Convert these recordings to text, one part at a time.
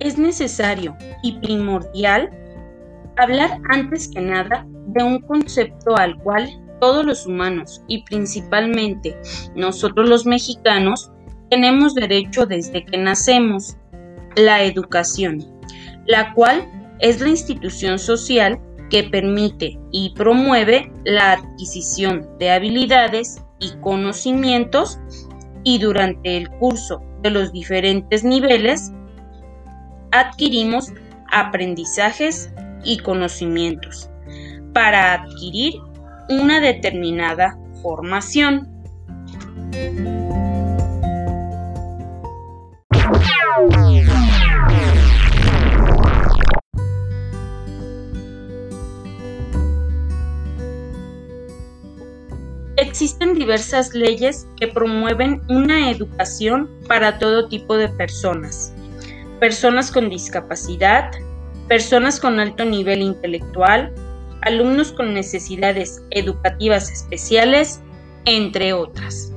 es necesario y primordial hablar antes que nada de un concepto al cual todos los humanos y principalmente nosotros los mexicanos tenemos derecho desde que nacemos, la educación, la cual es la institución social que permite y promueve la adquisición de habilidades y conocimientos y durante el curso de los diferentes niveles adquirimos aprendizajes y conocimientos para adquirir una determinada formación. Existen diversas leyes que promueven una educación para todo tipo de personas. Personas con discapacidad, personas con alto nivel intelectual, alumnos con necesidades educativas especiales, entre otras.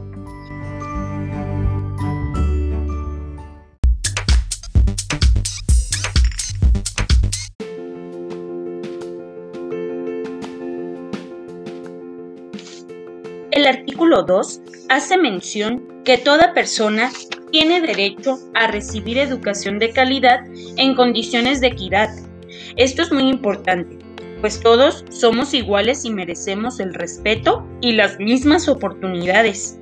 El artículo 2 hace mención que toda persona tiene derecho a recibir educación de calidad en condiciones de equidad. Esto es muy importante, pues todos somos iguales y merecemos el respeto y las mismas oportunidades.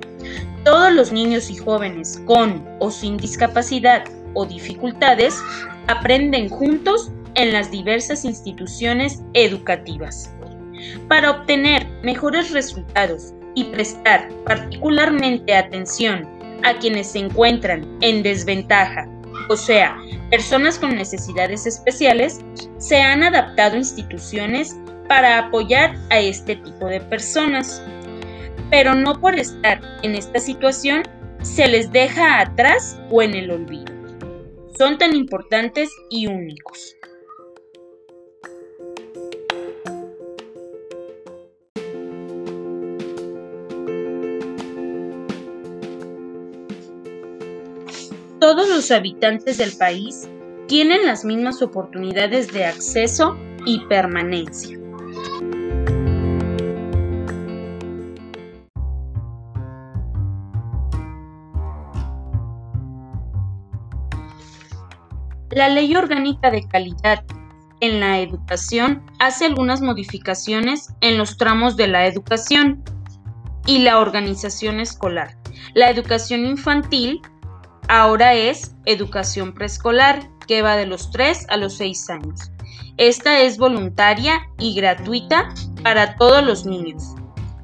Todos los niños y jóvenes con o sin discapacidad o dificultades aprenden juntos en las diversas instituciones educativas. Para obtener mejores resultados y prestar particularmente atención a quienes se encuentran en desventaja, o sea, personas con necesidades especiales, se han adaptado instituciones para apoyar a este tipo de personas. Pero no por estar en esta situación se les deja atrás o en el olvido. Son tan importantes y únicos. Todos los habitantes del país tienen las mismas oportunidades de acceso y permanencia. La Ley Orgánica de Calidad en la Educación hace algunas modificaciones en los tramos de la educación y la organización escolar. La educación infantil ahora es educación preescolar, que va de los 3 a los 6 años. Esta es voluntaria y gratuita para todos los niños.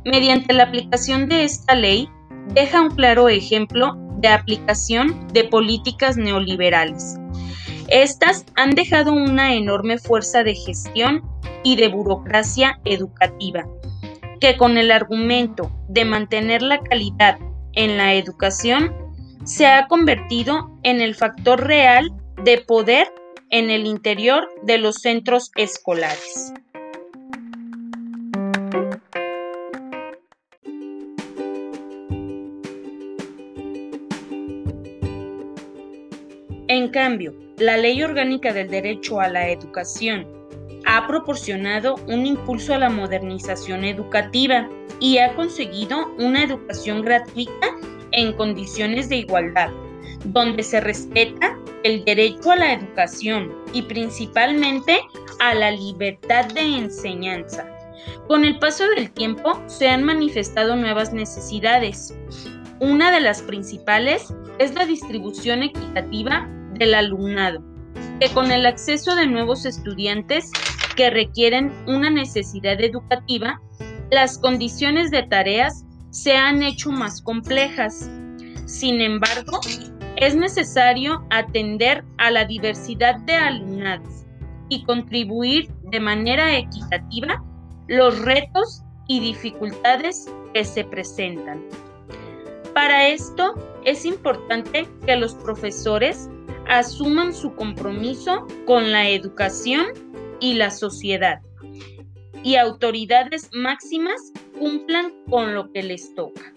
Mediante la aplicación de esta ley, deja un claro ejemplo de aplicación de políticas neoliberales. Estas han dejado una enorme fuerza de gestión y de burocracia educativa, que con el argumento de mantener la calidad en la educación se ha convertido en el factor real de poder en el interior de los centros escolares. En cambio, la Ley Orgánica del Derecho a la Educación ha proporcionado un impulso a la modernización educativa y ha conseguido una educación gratuita en condiciones de igualdad, donde se respeta el derecho a la educación y principalmente a la libertad de enseñanza. Con el paso del tiempo se han manifestado nuevas necesidades. Una de las principales es la distribución equitativa del alumnado, que con el acceso de nuevos estudiantes que requieren una necesidad educativa, las condiciones de tareas se han hecho más complejas. Sin embargo, es necesario atender a la diversidad de alumnados y contribuir de manera equitativa los retos y dificultades que se presentan. Para esto es importante que los profesores asuman su compromiso con la educación y la sociedad y autoridades máximas cumplan con lo que les toca.